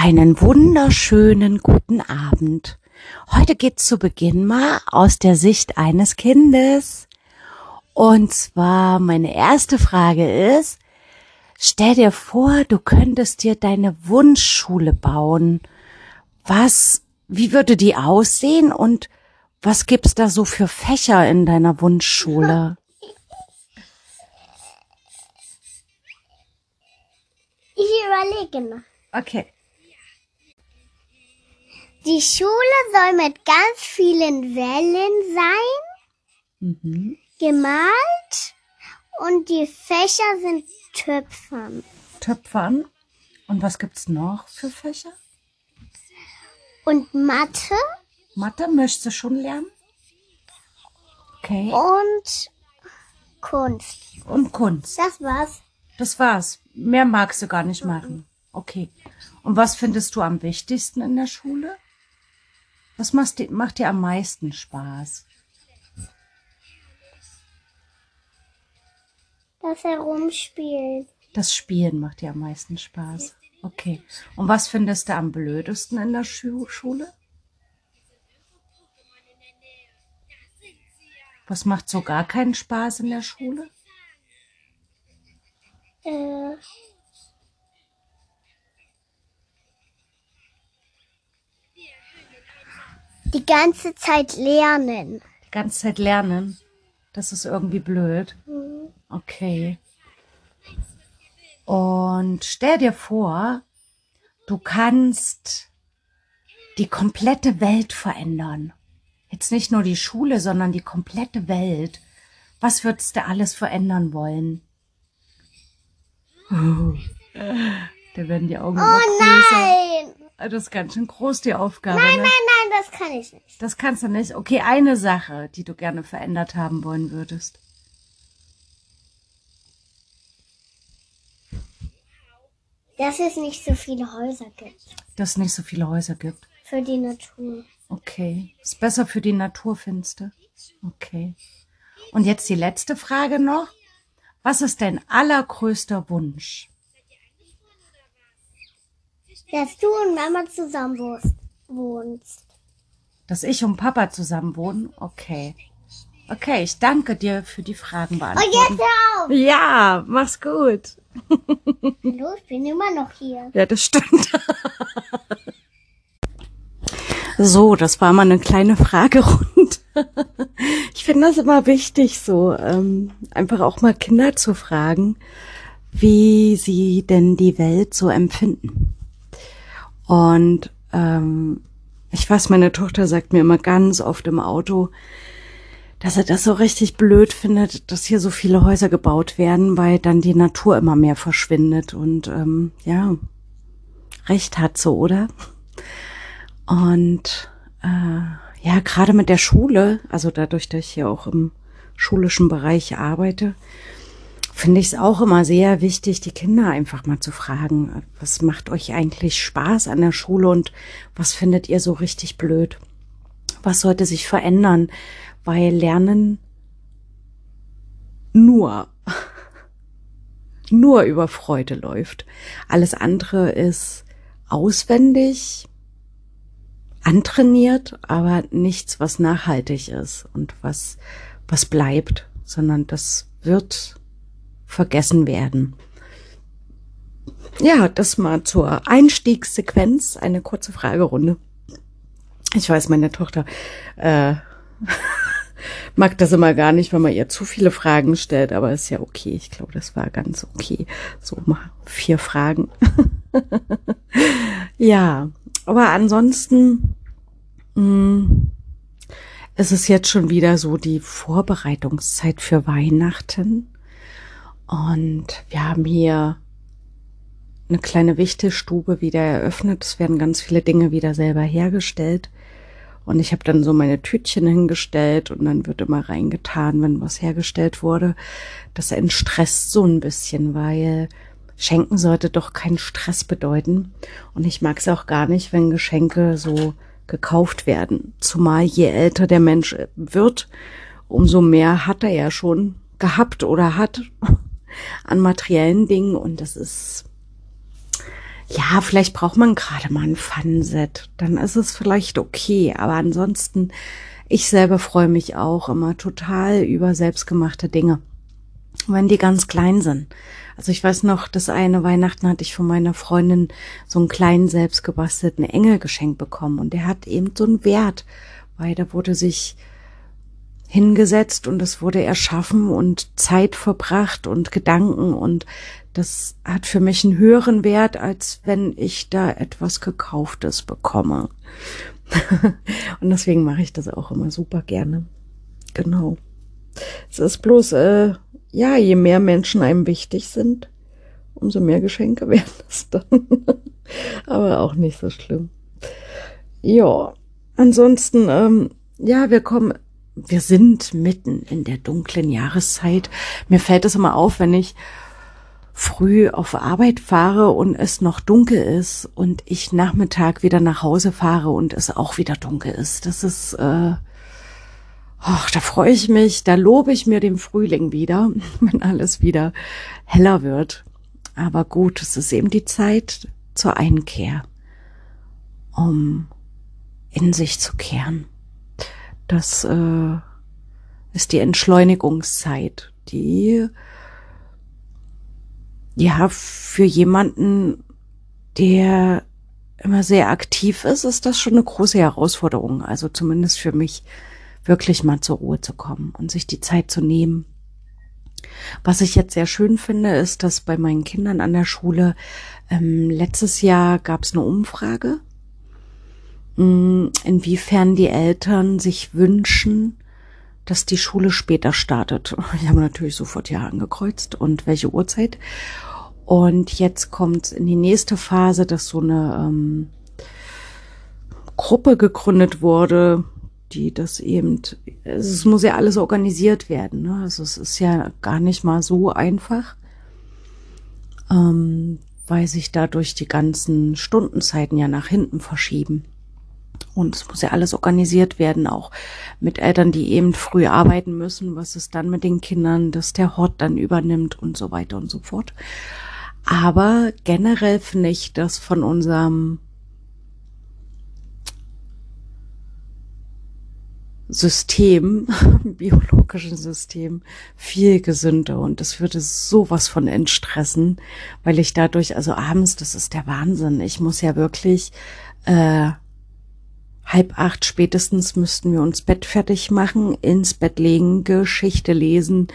Einen wunderschönen guten Abend. Heute geht's zu Beginn mal aus der Sicht eines Kindes. Und zwar meine erste Frage ist, stell dir vor, du könntest dir deine Wunschschule bauen. Was, wie würde die aussehen und was gibt's da so für Fächer in deiner Wunschschule? Ich überlege noch. Okay. Die Schule soll mit ganz vielen Wellen sein, Mhm. gemalt und die Fächer sind Töpfern. Töpfern. Und was gibt's noch für Fächer? Und Mathe Mathe möchtest du schon lernen? Okay. und Kunst. Und Kunst. Das war's. Das war's. Mehr magst du gar nicht machen. Okay. Und was findest du am wichtigsten in der Schule? Was macht dir, macht dir am meisten Spaß? Das Herumspielen. Das Spielen macht dir am meisten Spaß. Okay. Und was findest du am blödesten in der Schu Schule? Was macht so gar keinen Spaß in der Schule? Äh, die ganze Zeit lernen. Die ganze Zeit lernen. Das ist irgendwie blöd. Okay. Und stell dir vor, du kannst die komplette Welt verändern. Jetzt nicht nur die Schule, sondern die komplette Welt. Was würdest du alles verändern wollen? Da werden die Augen Oh größer. nein! Das ist ganz schön groß, die Aufgabe. Nein, ne? nein, nein, das kann ich nicht. Das kannst du nicht. Okay, eine Sache, die du gerne verändert haben wollen würdest. Dass es nicht so viele Häuser gibt. Dass es nicht so viele Häuser gibt. Für die Natur. Okay. Ist besser für die Natur, findest du? Okay. Und jetzt die letzte Frage noch. Was ist dein allergrößter Wunsch? Dass du und Mama zusammen wohnst. Dass ich und Papa zusammen wohnen? Okay. Okay, ich danke dir für die Fragen beantworten. jetzt hör auf! Ja, mach's gut. Hallo, ich bin immer noch hier. Ja, das stimmt. So, das war mal eine kleine Fragerunde. Ich finde das immer wichtig, so ähm, einfach auch mal Kinder zu fragen, wie sie denn die Welt so empfinden. Und ähm, ich weiß, meine Tochter sagt mir immer ganz oft im Auto, dass er das so richtig blöd findet, dass hier so viele Häuser gebaut werden, weil dann die Natur immer mehr verschwindet und ähm, ja, recht hat so, oder? Und äh, ja, gerade mit der Schule, also dadurch, dass ich hier auch im schulischen Bereich arbeite, finde ich es auch immer sehr wichtig, die Kinder einfach mal zu fragen, was macht euch eigentlich Spaß an der Schule und was findet ihr so richtig blöd? Was sollte sich verändern? Weil Lernen nur, nur über Freude läuft. Alles andere ist auswendig, antrainiert, aber nichts, was nachhaltig ist und was, was bleibt, sondern das wird vergessen werden. Ja, das mal zur Einstiegssequenz, eine kurze Fragerunde. Ich weiß, meine Tochter äh, mag das immer gar nicht, wenn man ihr zu viele Fragen stellt, aber ist ja okay. Ich glaube, das war ganz okay. So mal vier Fragen. ja, aber ansonsten mh, ist es jetzt schon wieder so die Vorbereitungszeit für Weihnachten. Und wir haben hier eine kleine Wichtelstube wieder eröffnet. Es werden ganz viele Dinge wieder selber hergestellt. Und ich habe dann so meine Tütchen hingestellt und dann wird immer reingetan, wenn was hergestellt wurde. Das entstresst so ein bisschen, weil Schenken sollte doch keinen Stress bedeuten. Und ich mag es auch gar nicht, wenn Geschenke so gekauft werden. Zumal je älter der Mensch wird, umso mehr hat er ja schon gehabt oder hat an materiellen Dingen. Und das ist, ja, vielleicht braucht man gerade mal ein Fun-Set. Dann ist es vielleicht okay. Aber ansonsten, ich selber freue mich auch immer total über selbstgemachte Dinge. Wenn die ganz klein sind. Also ich weiß noch, das eine Weihnachten hatte ich von meiner Freundin so einen kleinen selbstgebastelten Engel geschenkt bekommen und der hat eben so einen Wert, weil da wurde sich hingesetzt und es wurde erschaffen und Zeit verbracht und Gedanken und das hat für mich einen höheren Wert, als wenn ich da etwas gekauftes bekomme. und deswegen mache ich das auch immer super gerne. Genau. Es ist bloß, äh, ja, je mehr Menschen einem wichtig sind, umso mehr Geschenke werden es dann. Aber auch nicht so schlimm. Ja, ansonsten, ähm, ja, wir kommen, wir sind mitten in der dunklen Jahreszeit. Mir fällt es immer auf, wenn ich früh auf Arbeit fahre und es noch dunkel ist und ich Nachmittag wieder nach Hause fahre und es auch wieder dunkel ist. Das ist, äh, ach, da freue ich mich, da lobe ich mir den Frühling wieder, wenn alles wieder heller wird. Aber gut, es ist eben die Zeit zur Einkehr, um in sich zu kehren. Das äh, ist die Entschleunigungszeit, die ja, für jemanden, der immer sehr aktiv ist, ist das schon eine große Herausforderung. Also zumindest für mich, wirklich mal zur Ruhe zu kommen und sich die Zeit zu nehmen. Was ich jetzt sehr schön finde, ist, dass bei meinen Kindern an der Schule ähm, letztes Jahr gab es eine Umfrage, inwiefern die Eltern sich wünschen, dass die Schule später startet. Ich habe natürlich sofort ja angekreuzt und welche Uhrzeit. Und jetzt kommt in die nächste Phase, dass so eine ähm, Gruppe gegründet wurde, die das eben, es muss ja alles organisiert werden. Ne? Also es ist ja gar nicht mal so einfach, ähm, weil sich dadurch die ganzen Stundenzeiten ja nach hinten verschieben. Und es muss ja alles organisiert werden, auch mit Eltern, die eben früh arbeiten müssen. Was ist dann mit den Kindern, dass der Hort dann übernimmt und so weiter und so fort. Aber generell finde ich das von unserem System, biologischen System, viel gesünder und das würde sowas von entstressen, weil ich dadurch, also abends, das ist der Wahnsinn. Ich muss ja wirklich äh, halb acht spätestens müssten wir uns Bett fertig machen, ins Bett legen, Geschichte lesen,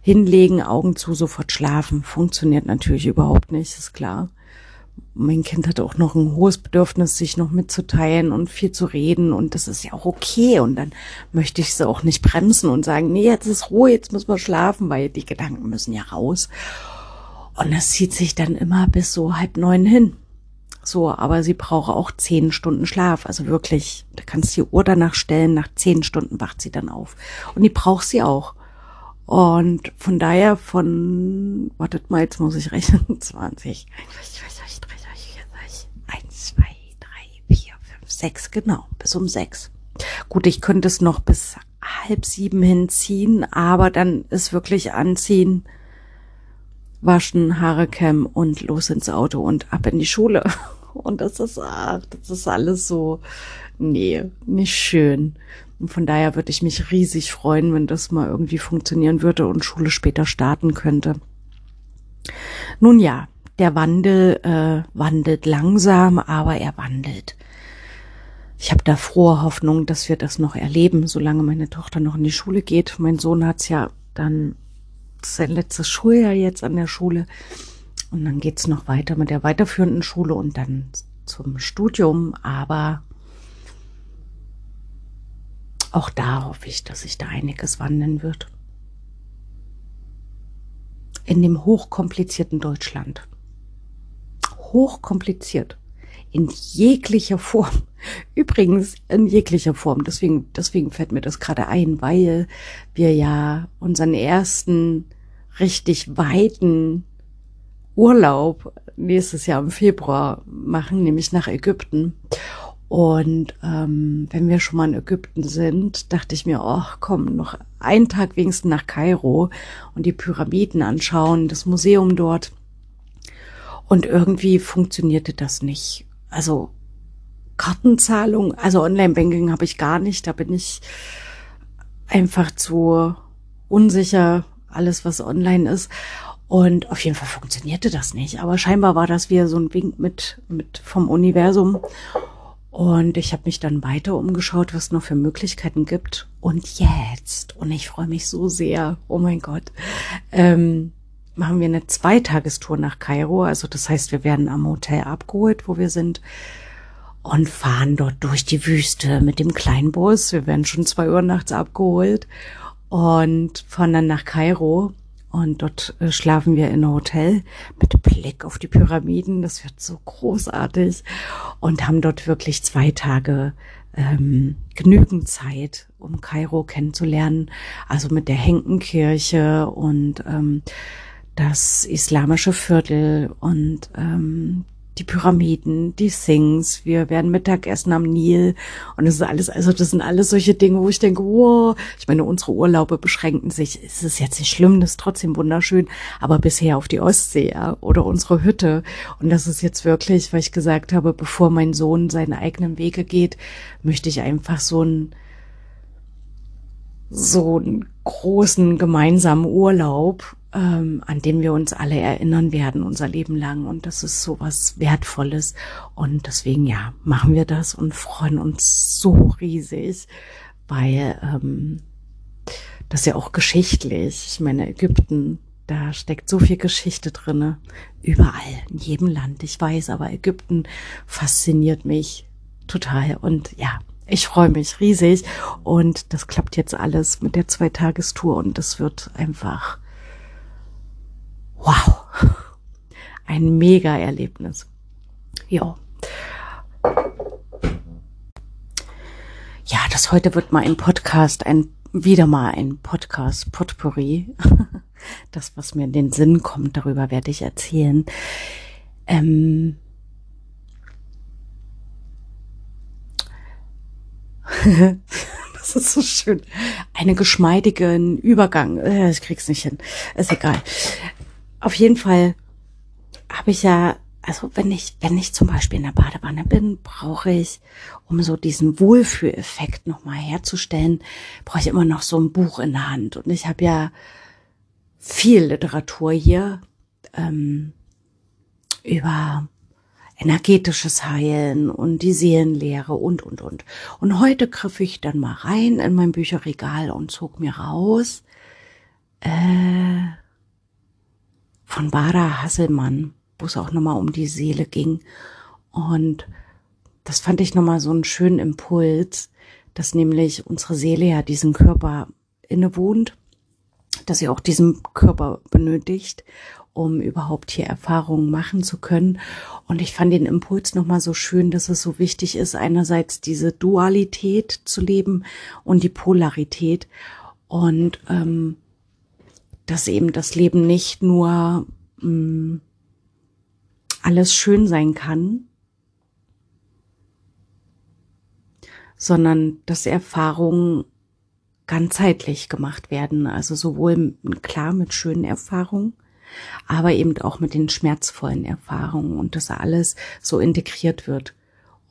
hinlegen, Augen zu, sofort schlafen. Funktioniert natürlich überhaupt nicht, ist klar. Mein Kind hat auch noch ein hohes Bedürfnis, sich noch mitzuteilen und viel zu reden und das ist ja auch okay und dann möchte ich sie auch nicht bremsen und sagen, nee, jetzt ist Ruhe, jetzt müssen wir schlafen, weil die Gedanken müssen ja raus. Und das zieht sich dann immer bis so halb neun hin. So, aber sie braucht auch zehn Stunden Schlaf. Also wirklich, da kannst du die Uhr danach stellen, nach zehn Stunden wacht sie dann auf. Und die braucht sie auch. Und von daher von, wartet mal, jetzt muss ich rechnen, 20, 1, 2, 3, 4, 5, 6, genau, bis um 6. Gut, ich könnte es noch bis halb sieben hinziehen, aber dann ist wirklich anziehen, waschen, Haare kämmen und los ins Auto und ab in die Schule. Und das ist, ach, das ist alles so, nee, nicht schön. Und von daher würde ich mich riesig freuen, wenn das mal irgendwie funktionieren würde und Schule später starten könnte. Nun ja, der Wandel äh, wandelt langsam, aber er wandelt. Ich habe da frohe Hoffnung, dass wir das noch erleben, solange meine Tochter noch in die Schule geht. Mein Sohn hat's ja dann sein letztes Schuljahr jetzt an der Schule. Und dann geht's noch weiter mit der weiterführenden Schule und dann zum Studium. Aber auch da hoffe ich, dass sich da einiges wandeln wird. In dem hochkomplizierten Deutschland. Hochkompliziert. In jeglicher Form. Übrigens in jeglicher Form. Deswegen, deswegen fällt mir das gerade ein, weil wir ja unseren ersten richtig weiten Urlaub nächstes Jahr im Februar machen, nämlich nach Ägypten. Und ähm, wenn wir schon mal in Ägypten sind, dachte ich mir, ach komm, noch einen Tag wenigstens nach Kairo und die Pyramiden anschauen, das Museum dort. Und irgendwie funktionierte das nicht. Also Kartenzahlung, also Online-Banking habe ich gar nicht. Da bin ich einfach zu unsicher, alles was online ist. Und auf jeden Fall funktionierte das nicht. Aber scheinbar war das wieder so ein Wink mit, mit vom Universum. Und ich habe mich dann weiter umgeschaut, was es noch für Möglichkeiten gibt. Und jetzt, und ich freue mich so sehr, oh mein Gott, ähm, machen wir eine Zweitagestour nach Kairo. Also das heißt, wir werden am Hotel abgeholt, wo wir sind und fahren dort durch die Wüste mit dem Kleinbus. Wir werden schon zwei Uhr nachts abgeholt und fahren dann nach Kairo. Und dort äh, schlafen wir in einem Hotel mit Blick auf die Pyramiden. Das wird so großartig. Und haben dort wirklich zwei Tage ähm, genügend Zeit, um Kairo kennenzulernen. Also mit der Henkenkirche und ähm, das islamische Viertel und ähm, die Pyramiden, die Things, wir werden Mittagessen am Nil und das ist alles, also das sind alles solche Dinge, wo ich denke, wow, ich meine, unsere Urlaube beschränken sich, es ist jetzt nicht schlimm, das ist trotzdem wunderschön, aber bisher auf die Ostsee ja, oder unsere Hütte. Und das ist jetzt wirklich, weil ich gesagt habe, bevor mein Sohn seine eigenen Wege geht, möchte ich einfach so ein so einen großen gemeinsamen Urlaub ähm, an den wir uns alle erinnern werden unser Leben lang. Und das ist so was Wertvolles. Und deswegen, ja, machen wir das und freuen uns so riesig, weil ähm, das ist ja auch geschichtlich. Ich meine, Ägypten, da steckt so viel Geschichte drinne. Überall, in jedem Land. Ich weiß, aber Ägypten fasziniert mich total. Und ja, ich freue mich riesig. Und das klappt jetzt alles mit der Zweitagestour und das wird einfach Wow. Ein Mega-Erlebnis. Ja. Ja, das heute wird mal ein Podcast, ein, wieder mal ein Podcast Potpourri. Das, was mir in den Sinn kommt, darüber werde ich erzählen. Ähm, das ist so schön. Einen geschmeidigen Übergang. Äh, ich krieg's nicht hin. Ist egal auf jeden Fall habe ich ja, also wenn ich, wenn ich zum Beispiel in der Badewanne bin, brauche ich, um so diesen Wohlfühleffekt nochmal herzustellen, brauche ich immer noch so ein Buch in der Hand. Und ich habe ja viel Literatur hier ähm, über energetisches Heilen und die Seelenlehre und, und, und. Und heute griff ich dann mal rein in mein Bücherregal und zog mir raus, äh, von Barbara Hasselmann, wo es auch nochmal um die Seele ging. Und das fand ich nochmal so einen schönen Impuls, dass nämlich unsere Seele ja diesen Körper innewohnt, dass sie auch diesen Körper benötigt, um überhaupt hier Erfahrungen machen zu können. Und ich fand den Impuls nochmal so schön, dass es so wichtig ist, einerseits diese Dualität zu leben und die Polarität. Und ähm, dass eben das Leben nicht nur mh, mm, alles schön sein kann, sondern dass Erfahrungen ganzheitlich gemacht werden. Also sowohl klar mit schönen Erfahrungen, aber eben auch mit den schmerzvollen Erfahrungen und dass alles so integriert wird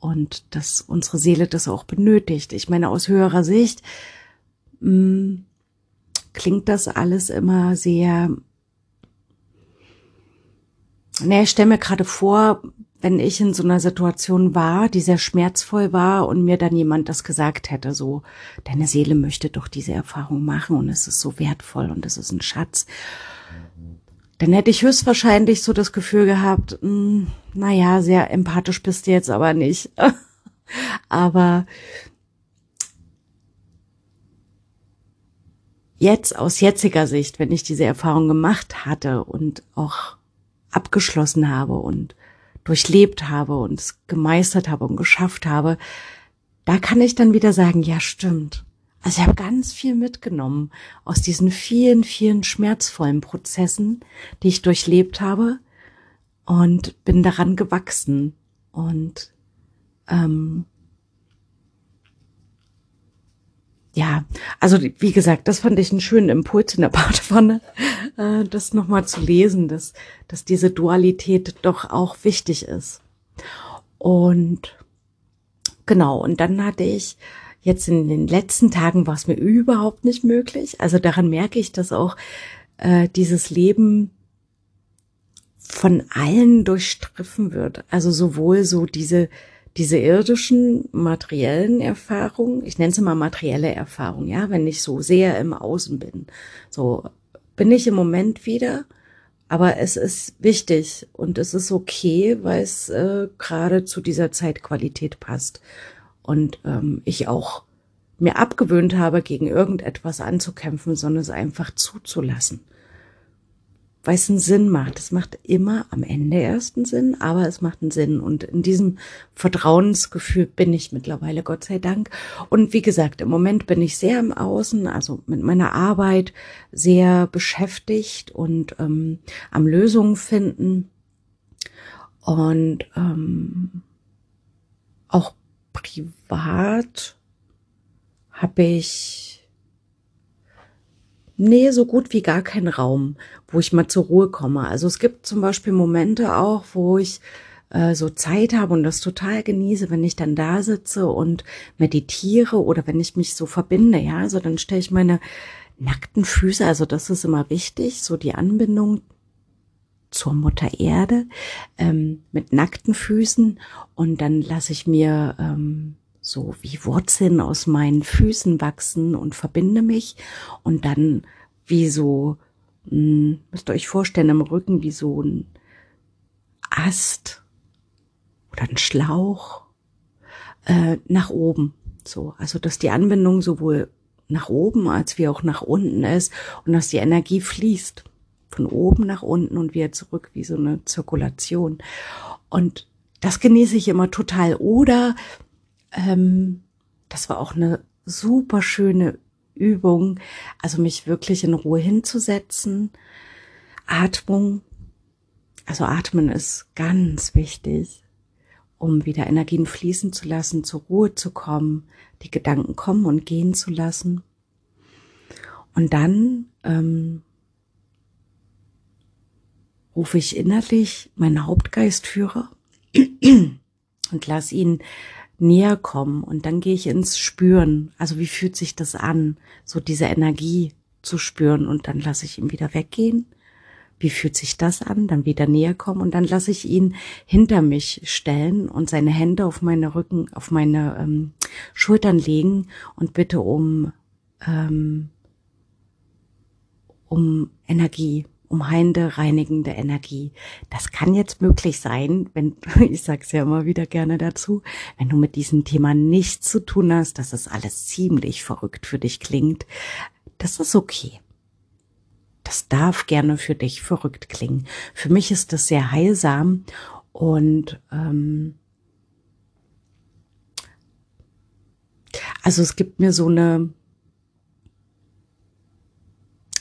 und dass unsere Seele das auch benötigt. Ich meine, aus höherer Sicht mh, mm, klingt das alles immer sehr. Ne, ich stelle mir gerade vor, wenn ich in so einer Situation war, die sehr schmerzvoll war und mir dann jemand das gesagt hätte, so, deine Seele möchte doch diese Erfahrung machen und es ist so wertvoll und es ist ein Schatz, dann hätte ich höchstwahrscheinlich so das Gefühl gehabt, mh, hm, naja, sehr empathisch bist du jetzt aber nicht. aber jetzt aus jetziger Sicht, wenn ich diese Erfahrung gemacht hatte und auch abgeschlossen habe und durchlebt habe und es gemeistert habe und geschafft habe, da kann ich dann wieder sagen, ja stimmt. Also ich habe ganz viel mitgenommen aus diesen vielen, vielen schmerzvollen Prozessen, die ich durchlebt habe und bin daran gewachsen und ähm, ja, also wie gesagt, das fand ich einen schönen Impuls in der Badewanne, äh, das nochmal zu lesen, dass, dass diese Dualität doch auch wichtig ist. Und genau, und dann hatte ich jetzt in den letzten Tagen war es mir überhaupt nicht möglich. Also daran merke ich, dass auch äh, dieses Leben von allen durchstriffen wird. Also sowohl so diese diese irdischen materiellen Erfahrungen, ich nenne es mal materielle Erfahrung, ja, wenn ich so sehr im Außen bin. So bin ich im Moment wieder, aber es ist wichtig und es ist okay, weil es äh, gerade zu dieser Zeitqualität passt. Und ähm, ich auch mir abgewöhnt habe, gegen irgendetwas anzukämpfen, sondern es einfach zuzulassen weil es einen Sinn macht. Es macht immer am Ende erst einen Sinn, aber es macht einen Sinn. Und in diesem Vertrauensgefühl bin ich mittlerweile, Gott sei Dank. Und wie gesagt, im Moment bin ich sehr im Außen, also mit meiner Arbeit sehr beschäftigt und ähm, am Lösungen finden. Und ähm, auch privat habe ich Nee, so gut wie gar kein Raum, wo ich mal zur Ruhe komme. Also es gibt zum Beispiel Momente auch, wo ich äh, so Zeit habe und das total genieße, wenn ich dann da sitze und meditiere oder wenn ich mich so verbinde, ja. Also dann stelle ich meine nackten Füße, also das ist immer wichtig, so die Anbindung zur Mutter Erde ähm, mit nackten Füßen und dann lasse ich mir ähm, so wie Wurzeln aus meinen Füßen wachsen und verbinde mich und dann wie so, mh, hm, müsst ihr euch vorstellen, im Rücken wie so ein Ast oder ein Schlauch äh, nach oben. So, also dass die Anbindung sowohl nach oben als wie auch nach unten ist und dass die Energie fließt von oben nach unten und wieder zurück wie so eine Zirkulation. Und das genieße ich immer total. Oder ähm, das war auch eine super schöne Übung, also mich wirklich in Ruhe hinzusetzen. Atmung, also atmen ist ganz wichtig, um wieder Energien fließen zu lassen, zur Ruhe zu kommen, die Gedanken kommen und gehen zu lassen. Und dann ähm, rufe ich innerlich meinen Hauptgeistführer und lass ihn näher kommen und dann gehe ich ins Spüren. Also wie fühlt sich das an, so diese Energie zu spüren und dann lasse ich ihn wieder weggehen. Wie fühlt sich das an? Dann wieder näher kommen und dann lasse ich ihn hinter mich stellen und seine Hände auf meine Rücken, auf meine ähm, Schultern legen und bitte um ähm, um Energie, um heilende, reinigende Energie. Das kann jetzt möglich sein, wenn, ich sag's ja immer wieder gerne dazu, wenn du mit diesem Thema nichts zu tun hast, dass das alles ziemlich verrückt für dich klingt. Das ist okay. Das darf gerne für dich verrückt klingen. Für mich ist das sehr heilsam und ähm, also es gibt mir so eine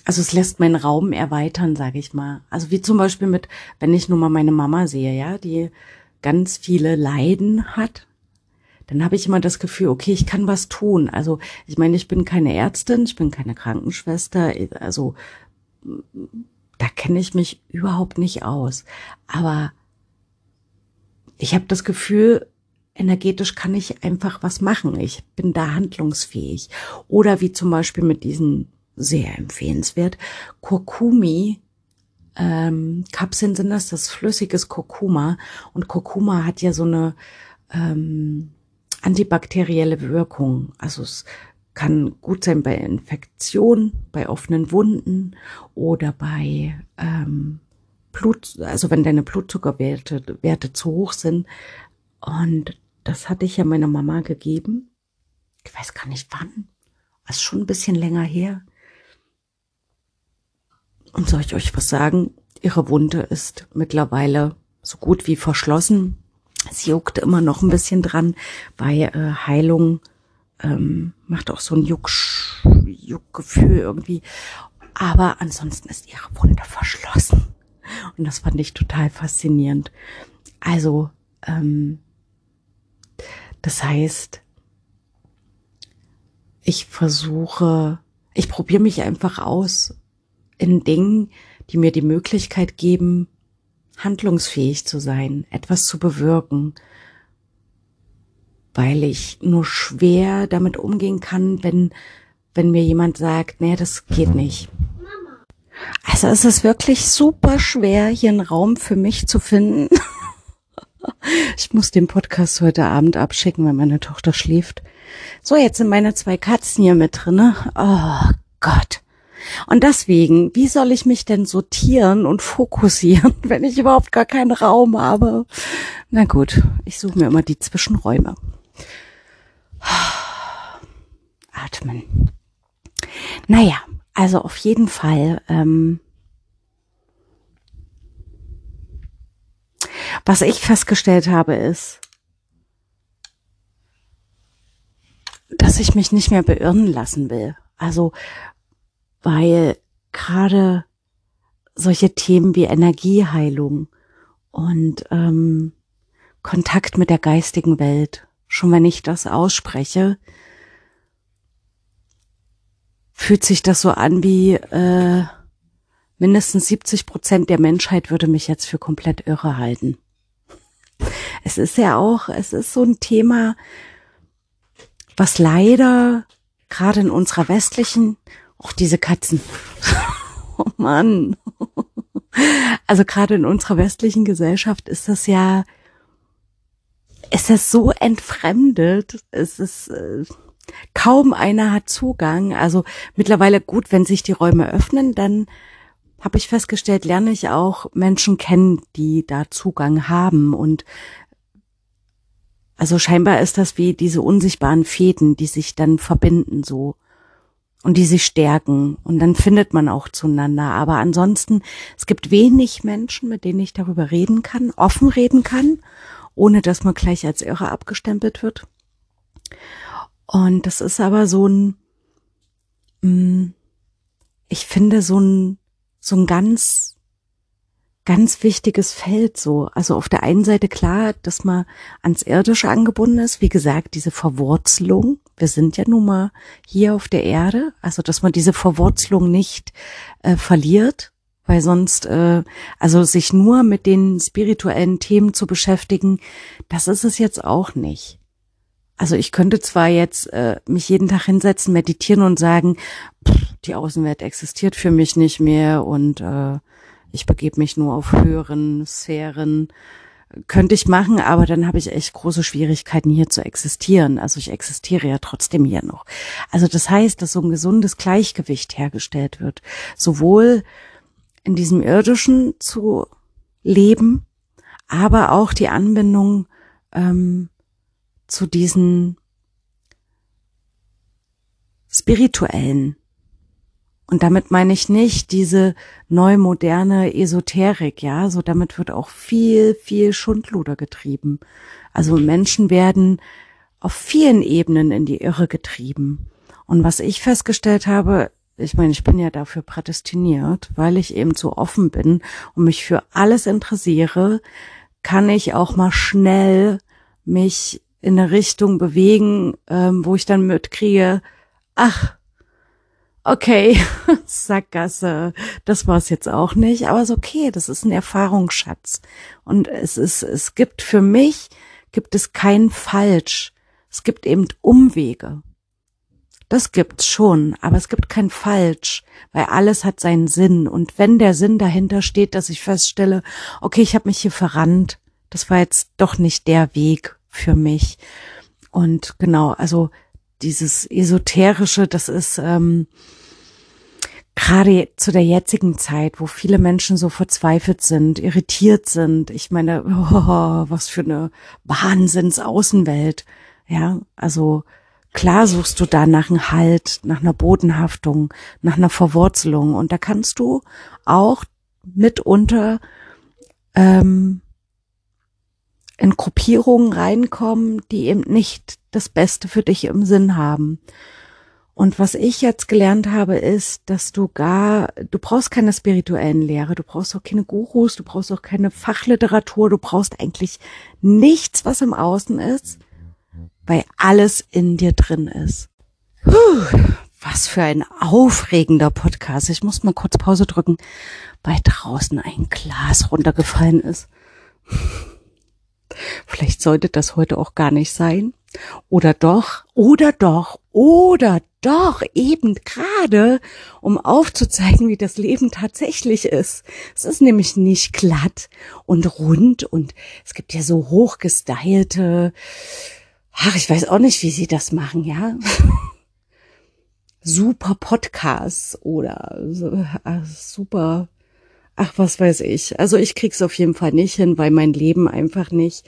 also es lässt meinen Raum erweitern, sage ich mal. Also wie zum Beispiel mit, wenn ich nur mal meine Mama sehe, ja, die ganz viele Leiden hat, dann habe ich immer das Gefühl, okay, ich kann was tun. Also ich meine, ich bin keine Ärztin, ich bin keine Krankenschwester, also da kenne ich mich überhaupt nicht aus. Aber ich habe das Gefühl, energetisch kann ich einfach was machen. Ich bin da handlungsfähig. Oder wie zum Beispiel mit diesen sehr empfehlenswert. Kurkumi ähm, Kapseln sind das, das flüssiges Kurkuma. Und Kurkuma hat ja so eine ähm, antibakterielle Wirkung. Also es kann gut sein bei Infektionen, bei offenen Wunden oder bei ähm, Blut, also wenn deine Blutzuckerwerte Werte zu hoch sind. Und das hatte ich ja meiner Mama gegeben. Ich weiß gar nicht wann. Das ist schon ein bisschen länger her. Und soll ich euch was sagen? Ihre Wunde ist mittlerweile so gut wie verschlossen. Sie juckt immer noch ein bisschen dran, weil äh, Heilung ähm, macht auch so ein Juck, Juckgefühl irgendwie. Aber ansonsten ist ihre Wunde verschlossen. Und das fand ich total faszinierend. Also, ähm, das heißt, ich versuche, ich probiere mich einfach aus in Dingen, die mir die Möglichkeit geben, handlungsfähig zu sein, etwas zu bewirken, weil ich nur schwer damit umgehen kann, wenn, wenn mir jemand sagt, nee, das geht nicht. Also es ist wirklich super schwer, hier einen Raum für mich zu finden. Ich muss den Podcast heute Abend abschicken, wenn meine Tochter schläft. So, jetzt sind meine zwei Katzen hier mit drinne. Oh Gott. Und deswegen, wie soll ich mich denn sortieren und fokussieren, wenn ich überhaupt gar keinen Raum habe? Na gut, ich suche mir immer die Zwischenräume. Atmen. Naja, also auf jeden Fall. Ähm, was ich festgestellt habe, ist, dass ich mich nicht mehr beirren lassen will. Also, weil gerade solche Themen wie Energieheilung und ähm, Kontakt mit der geistigen Welt, schon wenn ich das ausspreche, fühlt sich das so an wie äh, mindestens 70 Prozent der Menschheit würde mich jetzt für komplett irre halten. Es ist ja auch, es ist so ein Thema, was leider gerade in unserer westlichen, auch diese Katzen, oh Mann, also gerade in unserer westlichen Gesellschaft ist das ja, ist das so entfremdet, es ist, äh, kaum einer hat Zugang, also mittlerweile gut, wenn sich die Räume öffnen, dann habe ich festgestellt, lerne ich auch Menschen kennen, die da Zugang haben. Und also scheinbar ist das wie diese unsichtbaren Fäden, die sich dann verbinden so und die sich stärken und dann findet man auch zueinander. Aber ansonsten, es gibt wenig Menschen, mit denen ich darüber reden kann, offen reden kann, ohne dass man gleich als Irre abgestempelt wird. Und das ist aber so ein, mm, ich finde so ein, so ein ganz ganz wichtiges Feld so. Also auf der einen Seite klar, dass man ans Irdische angebunden ist. Wie gesagt, diese Verwurzelung. Wir sind ja nun mal hier auf der Erde. Also, dass man diese Verwurzelung nicht äh, verliert. Weil sonst, äh, also sich nur mit den spirituellen Themen zu beschäftigen, das ist es jetzt auch nicht. Also ich könnte zwar jetzt äh, mich jeden Tag hinsetzen, meditieren und sagen, pff, die Außenwelt existiert für mich nicht mehr und äh, ich begebe mich nur auf höheren Sphären. Könnte ich machen, aber dann habe ich echt große Schwierigkeiten hier zu existieren. Also ich existiere ja trotzdem hier noch. Also das heißt, dass so ein gesundes Gleichgewicht hergestellt wird. Sowohl in diesem irdischen zu leben, aber auch die Anbindung ähm, zu diesen spirituellen und damit meine ich nicht diese neu moderne Esoterik, ja, so damit wird auch viel, viel Schundluder getrieben. Also Menschen werden auf vielen Ebenen in die Irre getrieben. Und was ich festgestellt habe, ich meine, ich bin ja dafür prädestiniert, weil ich eben so offen bin und mich für alles interessiere, kann ich auch mal schnell mich in eine Richtung bewegen, ähm, wo ich dann mitkriege, ach, okay, Sackgasse, das war's jetzt auch nicht, aber ist okay, das ist ein Erfahrungsschatz. Und es ist, es gibt für mich, gibt es kein Falsch. Es gibt eben Umwege. Das gibt's schon, aber es gibt kein Falsch, weil alles hat seinen Sinn. Und wenn der Sinn dahinter steht, dass ich feststelle, okay, ich habe mich hier verrannt, das war jetzt doch nicht der Weg für mich. Und genau, also dieses Esoterische, das ist ähm, gerade zu der jetzigen Zeit, wo viele Menschen so verzweifelt sind, irritiert sind. Ich meine, oh, was für eine Wahnsinns-Außenwelt. Ja, also klar suchst du da nach einem Halt, nach einer Bodenhaftung, nach einer Verwurzelung. Und da kannst du auch mitunter ähm, in Gruppierungen reinkommen, die eben nicht das Beste für dich im Sinn haben. Und was ich jetzt gelernt habe, ist, dass du gar, du brauchst keine spirituellen Lehre, du brauchst auch keine Gurus, du brauchst auch keine Fachliteratur, du brauchst eigentlich nichts, was im Außen ist, weil alles in dir drin ist. Puh, was für ein aufregender Podcast. Ich muss mal kurz Pause drücken, weil draußen ein Glas runtergefallen ist. Vielleicht sollte das heute auch gar nicht sein. Oder doch, oder doch, oder doch, eben gerade, um aufzuzeigen, wie das Leben tatsächlich ist. Es ist nämlich nicht glatt und rund und es gibt ja so hochgestylte, ach, ich weiß auch nicht, wie sie das machen, ja. super Podcasts oder ach, super, ach, was weiß ich. Also ich krieg's auf jeden Fall nicht hin, weil mein Leben einfach nicht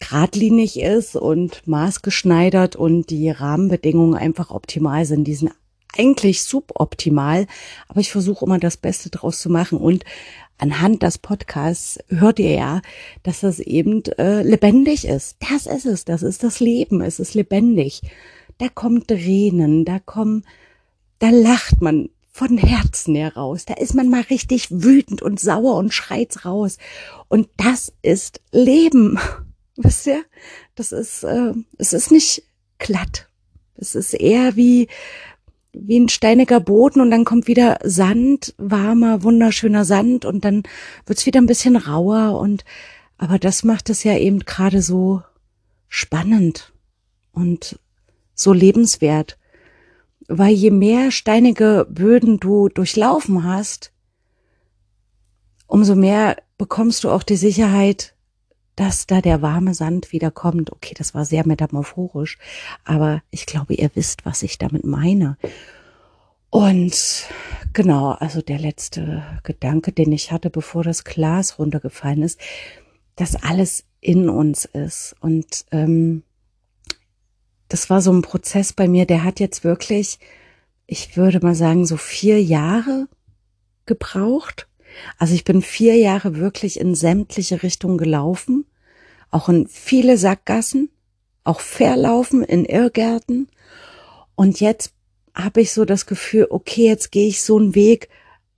geradlinig ist und maßgeschneidert und die Rahmenbedingungen einfach optimal sind. Die sind eigentlich suboptimal, aber ich versuche immer das Beste draus zu machen und anhand des Podcasts hört ihr ja, dass das eben äh, lebendig ist. Das ist es, das ist das Leben, es ist lebendig. Da kommt Tränen, da kommen, da lacht man von Herzen heraus, da ist man mal richtig wütend und sauer und schreit's raus. Und das ist Leben. Wisst ihr? Das ist, äh, es ist nicht glatt. Es ist eher wie, wie ein steiniger Boden und dann kommt wieder Sand, warmer, wunderschöner Sand und dann wird's wieder ein bisschen rauer und, aber das macht es ja eben gerade so spannend und so lebenswert. Weil je mehr steinige Böden du durchlaufen hast, umso mehr bekommst du auch die Sicherheit, dass da der warme Sand wieder kommt. Okay, das war sehr metamorphorisch, aber ich glaube, ihr wisst, was ich damit meine. Und genau, also der letzte Gedanke, den ich hatte, bevor das Glas runtergefallen ist, dass alles in uns ist. Und ähm, das war so ein Prozess bei mir, der hat jetzt wirklich, ich würde mal sagen, so vier Jahre gebraucht. Also ich bin vier Jahre wirklich in sämtliche Richtungen gelaufen, auch in viele Sackgassen, auch verlaufen in Irrgärten. Und jetzt habe ich so das Gefühl, okay, jetzt gehe ich so einen Weg,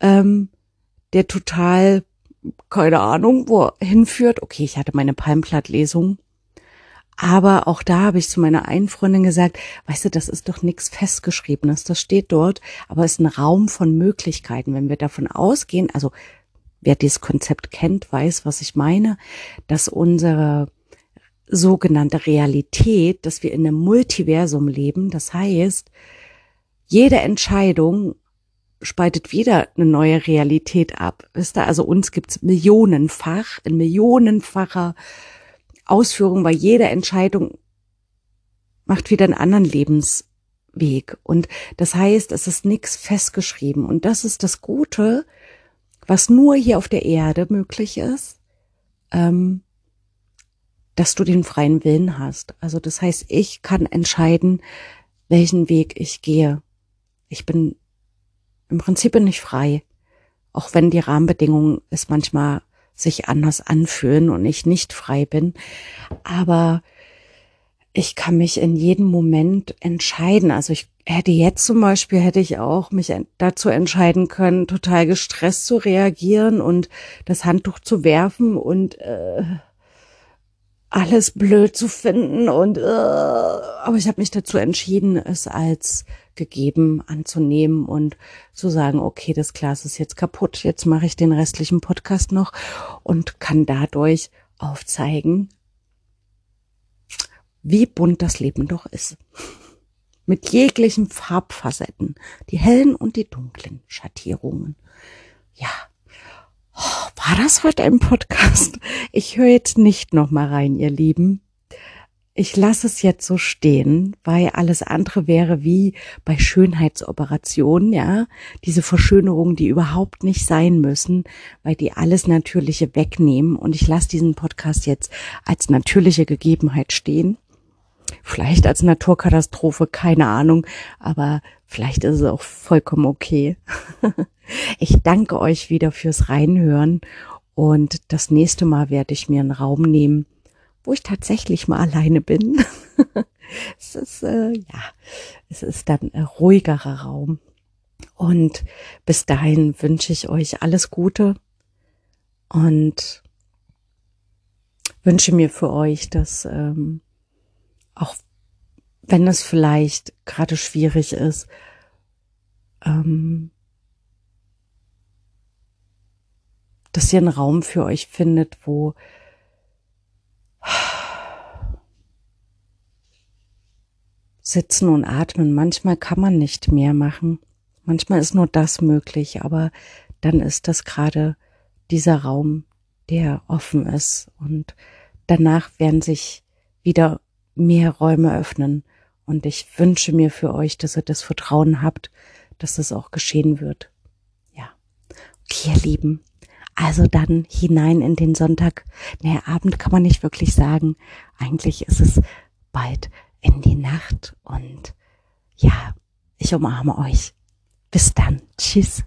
ähm, der total, keine Ahnung, wo hinführt. Okay, ich hatte meine Palmblattlesung. Aber auch da habe ich zu meiner einen Freundin gesagt, weißt du, das ist doch nichts Festgeschriebenes, das steht dort, aber es ist ein Raum von Möglichkeiten. Wenn wir davon ausgehen, also wer dieses Konzept kennt, weiß, was ich meine, dass unsere sogenannte Realität, dass wir in einem Multiversum leben, das heißt, jede Entscheidung spaltet wieder eine neue Realität ab. Wisst ihr, also uns gibt's millionenfach, in millionenfacher Ausführung, weil jede Entscheidung macht wieder einen anderen Lebensweg. Und das heißt, es ist nichts festgeschrieben. Und das ist das Gute, was nur hier auf der Erde möglich ist, ähm, dass du den freien Willen hast. Also das heißt, ich kann entscheiden, welchen Weg ich gehe. Ich bin im Prinzip bin ich frei, auch wenn die Rahmenbedingungen es manchmal sich anders anfühlen und ich nicht frei bin. Aber ich kann mich in jedem Moment entscheiden. Also ich hätte jetzt zum Beispiel, hätte ich auch mich dazu entscheiden können, total gestresst zu reagieren und das Handtuch zu werfen und äh, alles blöd zu finden und äh, aber ich habe mich dazu entschieden, es als gegeben anzunehmen und zu sagen, okay, das Glas ist jetzt kaputt, jetzt mache ich den restlichen Podcast noch und kann dadurch aufzeigen, wie bunt das Leben doch ist. Mit jeglichen Farbfacetten, die hellen und die dunklen Schattierungen. Ja, war das heute ein Podcast? Ich höre jetzt nicht noch mal rein, ihr Lieben. Ich lasse es jetzt so stehen, weil alles andere wäre wie bei Schönheitsoperationen, ja, diese Verschönerungen, die überhaupt nicht sein müssen, weil die alles Natürliche wegnehmen. Und ich lasse diesen Podcast jetzt als natürliche Gegebenheit stehen. Vielleicht als Naturkatastrophe, keine Ahnung, aber vielleicht ist es auch vollkommen okay. Ich danke euch wieder fürs Reinhören und das nächste Mal werde ich mir einen Raum nehmen, wo ich tatsächlich mal alleine bin. es ist äh, ja, es ist dann ein ruhigerer Raum. Und bis dahin wünsche ich euch alles Gute und wünsche mir für euch, dass ähm, auch wenn es vielleicht gerade schwierig ist, ähm, dass ihr einen Raum für euch findet, wo sitzen und atmen. Manchmal kann man nicht mehr machen. Manchmal ist nur das möglich, aber dann ist das gerade dieser Raum, der offen ist und danach werden sich wieder mehr Räume öffnen und ich wünsche mir für euch, dass ihr das Vertrauen habt, dass das auch geschehen wird. Ja. Okay, ihr Lieben. Also dann hinein in den Sonntag. Nee, Abend kann man nicht wirklich sagen. Eigentlich ist es bald in die Nacht und ja, ich umarme euch. Bis dann. Tschüss.